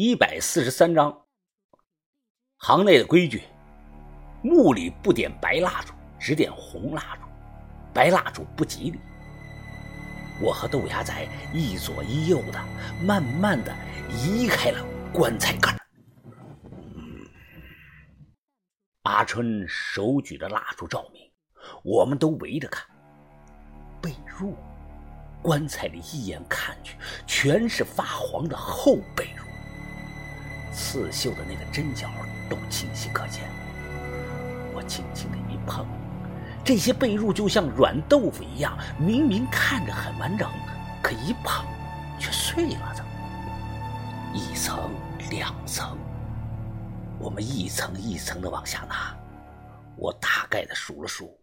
一百四十三章。行内的规矩：墓里不点白蜡烛，只点红蜡烛。白蜡烛不吉利。我和豆芽仔一左一右的，慢慢的移开了棺材盖。阿春手举着蜡烛照明，我们都围着看。被褥，棺材里一眼看去，全是发黄的厚被褥，刺绣的那个针脚都清晰可见。我轻轻的一碰。这些被褥就像软豆腐一样，明明看着很完整，可一碰却碎了的。一层两层，我们一层一层的往下拿。我大概的数了数，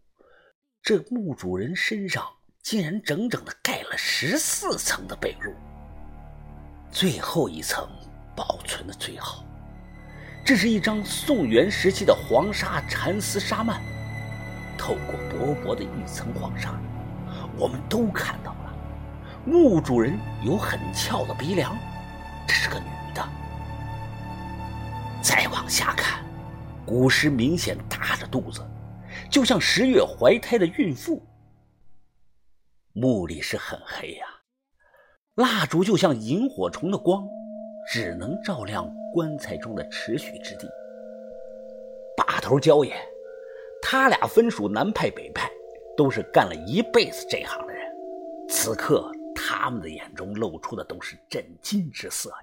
这墓主人身上竟然整整的盖了十四层的被褥。最后一层保存的最好，这是一张宋元时期的黄沙蚕丝纱幔。透过薄薄的一层黄纱，我们都看到了墓主人有很翘的鼻梁，这是个女的。再往下看，古尸明显大着肚子，就像十月怀胎的孕妇。墓里是很黑呀，蜡烛就像萤火虫的光，只能照亮棺材中的持续之地。把头焦爷。他俩分属南派北派，都是干了一辈子这行的人。此刻，他们的眼中露出的都是震惊之色。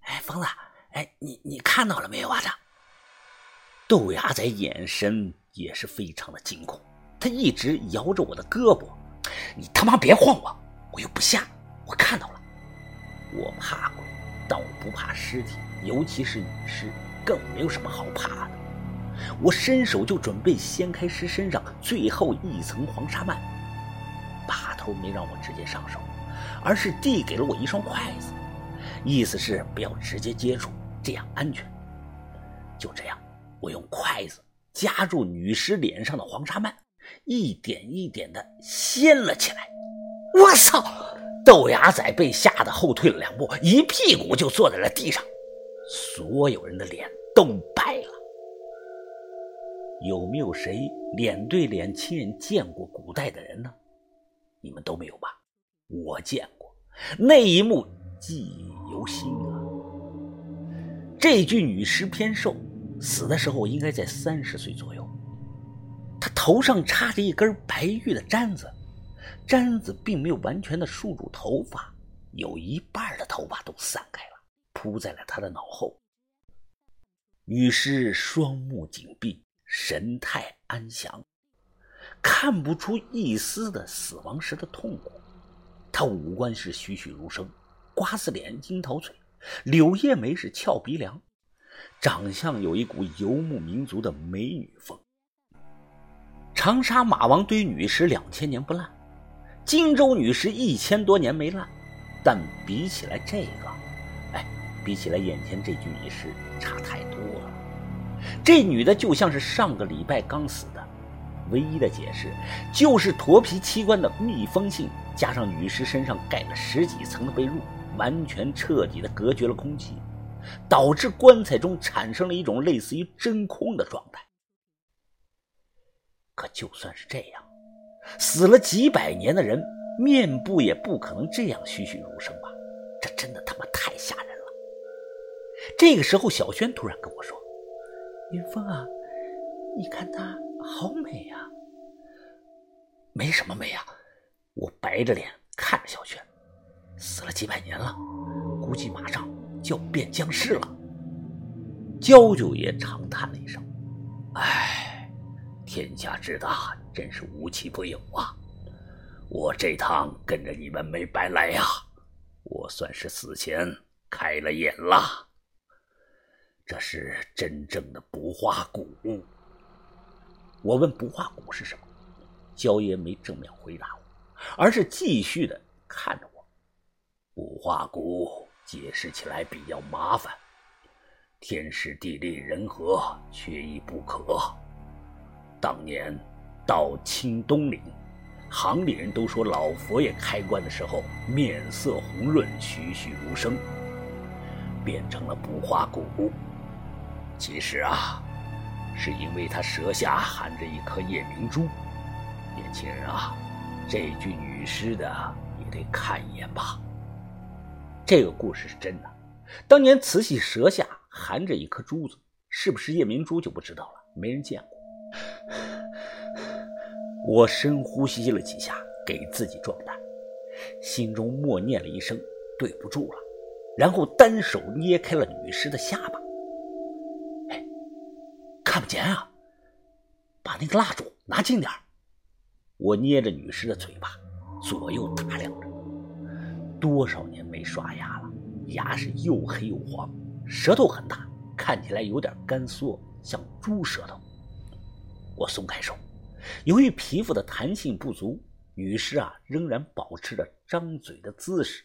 哎，疯子，哎，你你看到了没有啊？这豆芽仔眼神也是非常的惊恐，他一直摇着我的胳膊：“你他妈别晃我，我又不瞎，我看到了。我怕鬼，但我不怕尸体，尤其是女尸，更没有什么好怕的。”我伸手就准备掀开尸身上最后一层黄沙幔，把头没让我直接上手，而是递给了我一双筷子，意思是不要直接接触，这样安全。就这样，我用筷子夹住女尸脸上的黄沙幔，一点一点的掀了起来。我操！豆芽仔被吓得后退了两步，一屁股就坐在了地上，所有人的脸都白了。有没有谁脸对脸亲眼见过古代的人呢？你们都没有吧？我见过，那一幕记忆犹新啊。这具女尸偏瘦，死的时候应该在三十岁左右。她头上插着一根白玉的簪子，簪子并没有完全的束住头发，有一半的头发都散开了，铺在了他的脑后。女尸双目紧闭。神态安详，看不出一丝的死亡时的痛苦。他五官是栩栩如生，瓜子脸、樱桃嘴，柳叶眉是翘鼻梁，长相有一股游牧民族的美女风。长沙马王堆女尸两千年不烂，荆州女尸一千多年没烂，但比起来这个，哎，比起来眼前这具女尸差太多了。这女的就像是上个礼拜刚死的，唯一的解释就是驼皮器官的密封性，加上女尸身上盖了十几层的被褥，完全彻底的隔绝了空气，导致棺材中产生了一种类似于真空的状态。可就算是这样，死了几百年的人，面部也不可能这样栩栩如生吧？这真的他妈太吓人了。这个时候，小轩突然跟我说。云峰啊，你看她好美呀！没什么美啊，我白着脸看着小轩，死了几百年了，估计马上就要变僵尸了。焦九爷长叹了一声：“唉，天下之大，真是无奇不有啊！我这趟跟着你们没白来呀，我算是死前开了眼了。”这是真正的不化骨。我问不化骨是什么，焦爷没正面回答我，而是继续的看着我。不化骨解释起来比较麻烦，天时地利人和缺一不可。当年到清东陵，行里人都说老佛爷开棺的时候面色红润，栩栩如生。变成了不化骨。其实啊，是因为他舌下含着一颗夜明珠。年轻人啊，这具女尸的也得看一眼吧。这个故事是真的。当年慈禧舌下含着一颗珠子，是不是夜明珠就不知道了，没人见过。我深呼吸了几下，给自己壮胆，心中默念了一声“对不住了”，然后单手捏开了女尸的下巴。哎，看不见啊！把那个蜡烛拿近点我捏着女尸的嘴巴，左右打量着。多少年没刷牙了，牙是又黑又黄，舌头很大，看起来有点干缩，像猪舌头。我松开手，由于皮肤的弹性不足，女尸啊仍然保持着张嘴的姿势。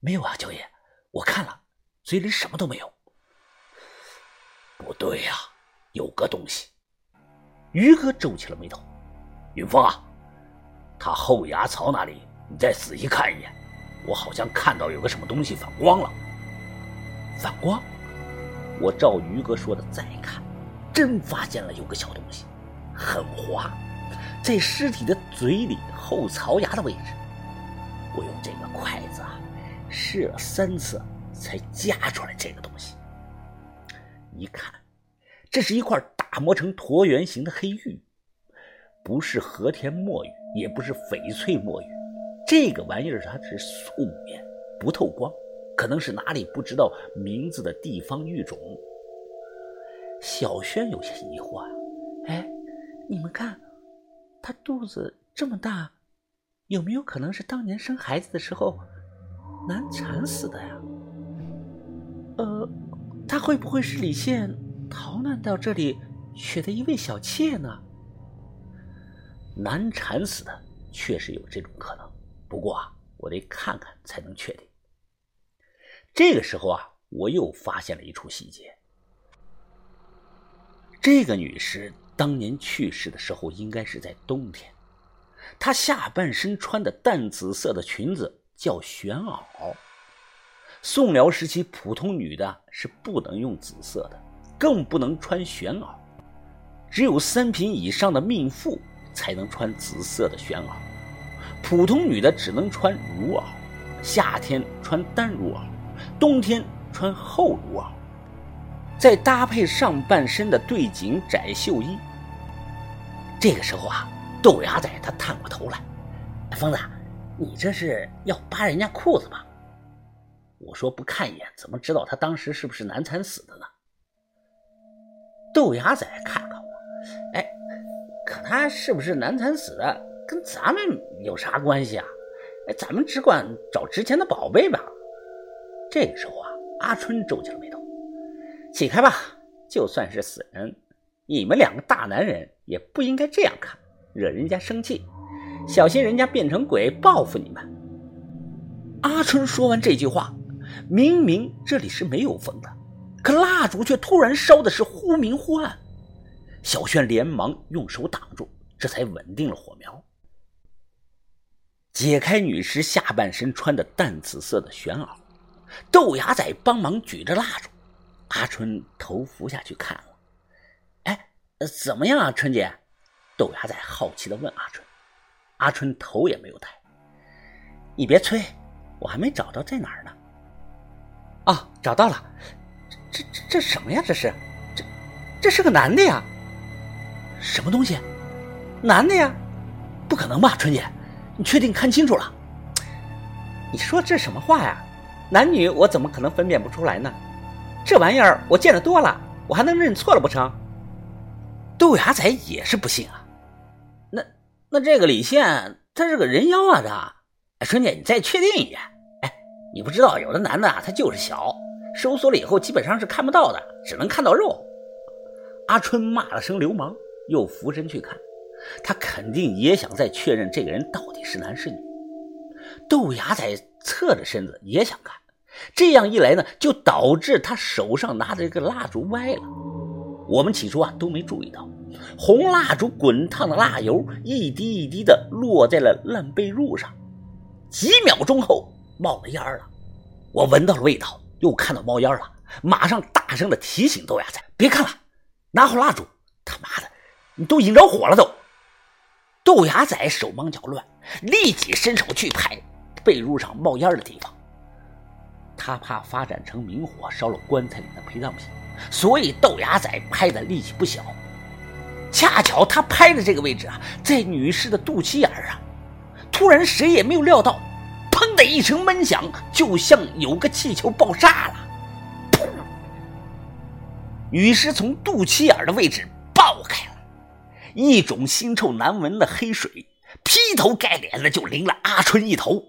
没有啊，九爷，我看了，嘴里什么都没有。不对呀，有个东西。于哥皱起了眉头。云峰啊，他后牙槽那里，你再仔细看一眼。我好像看到有个什么东西反光了，反光！我照于哥说的再看，真发现了有个小东西，很滑，在尸体的嘴里后槽牙的位置。我用这个筷子啊，试了三次才夹出来这个东西。一看，这是一块打磨成椭圆形的黑玉，不是和田墨玉，也不是翡翠墨玉。这个玩意儿它是素面，不透光，可能是哪里不知道名字的地方玉种。小轩有些疑惑啊，哎，你们看，他肚子这么大，有没有可能是当年生孩子的时候难产死的呀？呃，他会不会是李现逃难到这里娶的一位小妾呢？难产死的确实有这种可能。不过啊，我得看看才能确定。这个时候啊，我又发现了一处细节。这个女尸当年去世的时候，应该是在冬天。她下半身穿的淡紫色的裙子叫玄袄。宋辽时期，普通女的是不能用紫色的，更不能穿玄袄，只有三品以上的命妇才能穿紫色的玄袄。普通女的只能穿襦袄，夏天穿单襦袄，冬天穿厚襦袄，再搭配上半身的对襟窄袖衣。这个时候啊，豆芽仔他探过头来：“疯子，你这是要扒人家裤子吧？”我说：“不看一眼，怎么知道他当时是不是难产死的呢？”豆芽仔看看我：“哎，可他是不是难产死的？”跟咱们有啥关系啊？哎，咱们只管找值钱的宝贝吧。这个时候啊，阿春皱起了眉头：“起开吧，就算是死人，你们两个大男人也不应该这样看，惹人家生气，小心人家变成鬼报复你们。”阿春说完这句话，明明这里是没有风的，可蜡烛却突然烧的是忽明忽暗。小轩连忙用手挡住，这才稳定了火苗。解开女尸下半身穿的淡紫色的玄袄，豆芽仔帮忙举着蜡烛，阿春头伏下去看了。哎，怎么样啊，春姐？豆芽仔好奇地问阿春。阿春头也没有抬。你别催，我还没找到在哪儿呢。啊，找到了，这这这什么呀？这是，这这是个男的呀？什么东西？男的呀？不可能吧，春姐？你确定看清楚了？你说这什么话呀？男女我怎么可能分辨不出来呢？这玩意儿我见得多了，我还能认错了不成？豆芽仔也是不信啊。那那这个李现他是个人妖啊？这，春姐你再确定一遍。哎，你不知道有的男的啊他就是小，收缩了以后基本上是看不到的，只能看到肉。阿春骂了声流氓，又俯身去看。他肯定也想再确认这个人到底是男是女。豆芽仔侧着身子也想看，这样一来呢，就导致他手上拿着这个蜡烛歪了。我们起初啊都没注意到，红蜡烛滚烫的蜡油一滴一滴的落在了烂被褥上，几秒钟后冒了烟了。我闻到了味道，又看到冒烟了，马上大声的提醒豆芽仔：“别看了，拿好蜡烛！他妈的，你都引着火了都！”豆芽仔手忙脚乱，立即伸手去拍被褥上冒烟的地方。他怕发展成明火烧了棺材里的陪葬品，所以豆芽仔拍的力气不小。恰巧他拍的这个位置啊，在女尸的肚脐眼儿啊。突然，谁也没有料到，砰的一声闷响，就像有个气球爆炸了。砰！女尸从肚脐眼的位置爆开了，一种腥臭难闻的黑水劈头盖脸的就淋了阿春一头。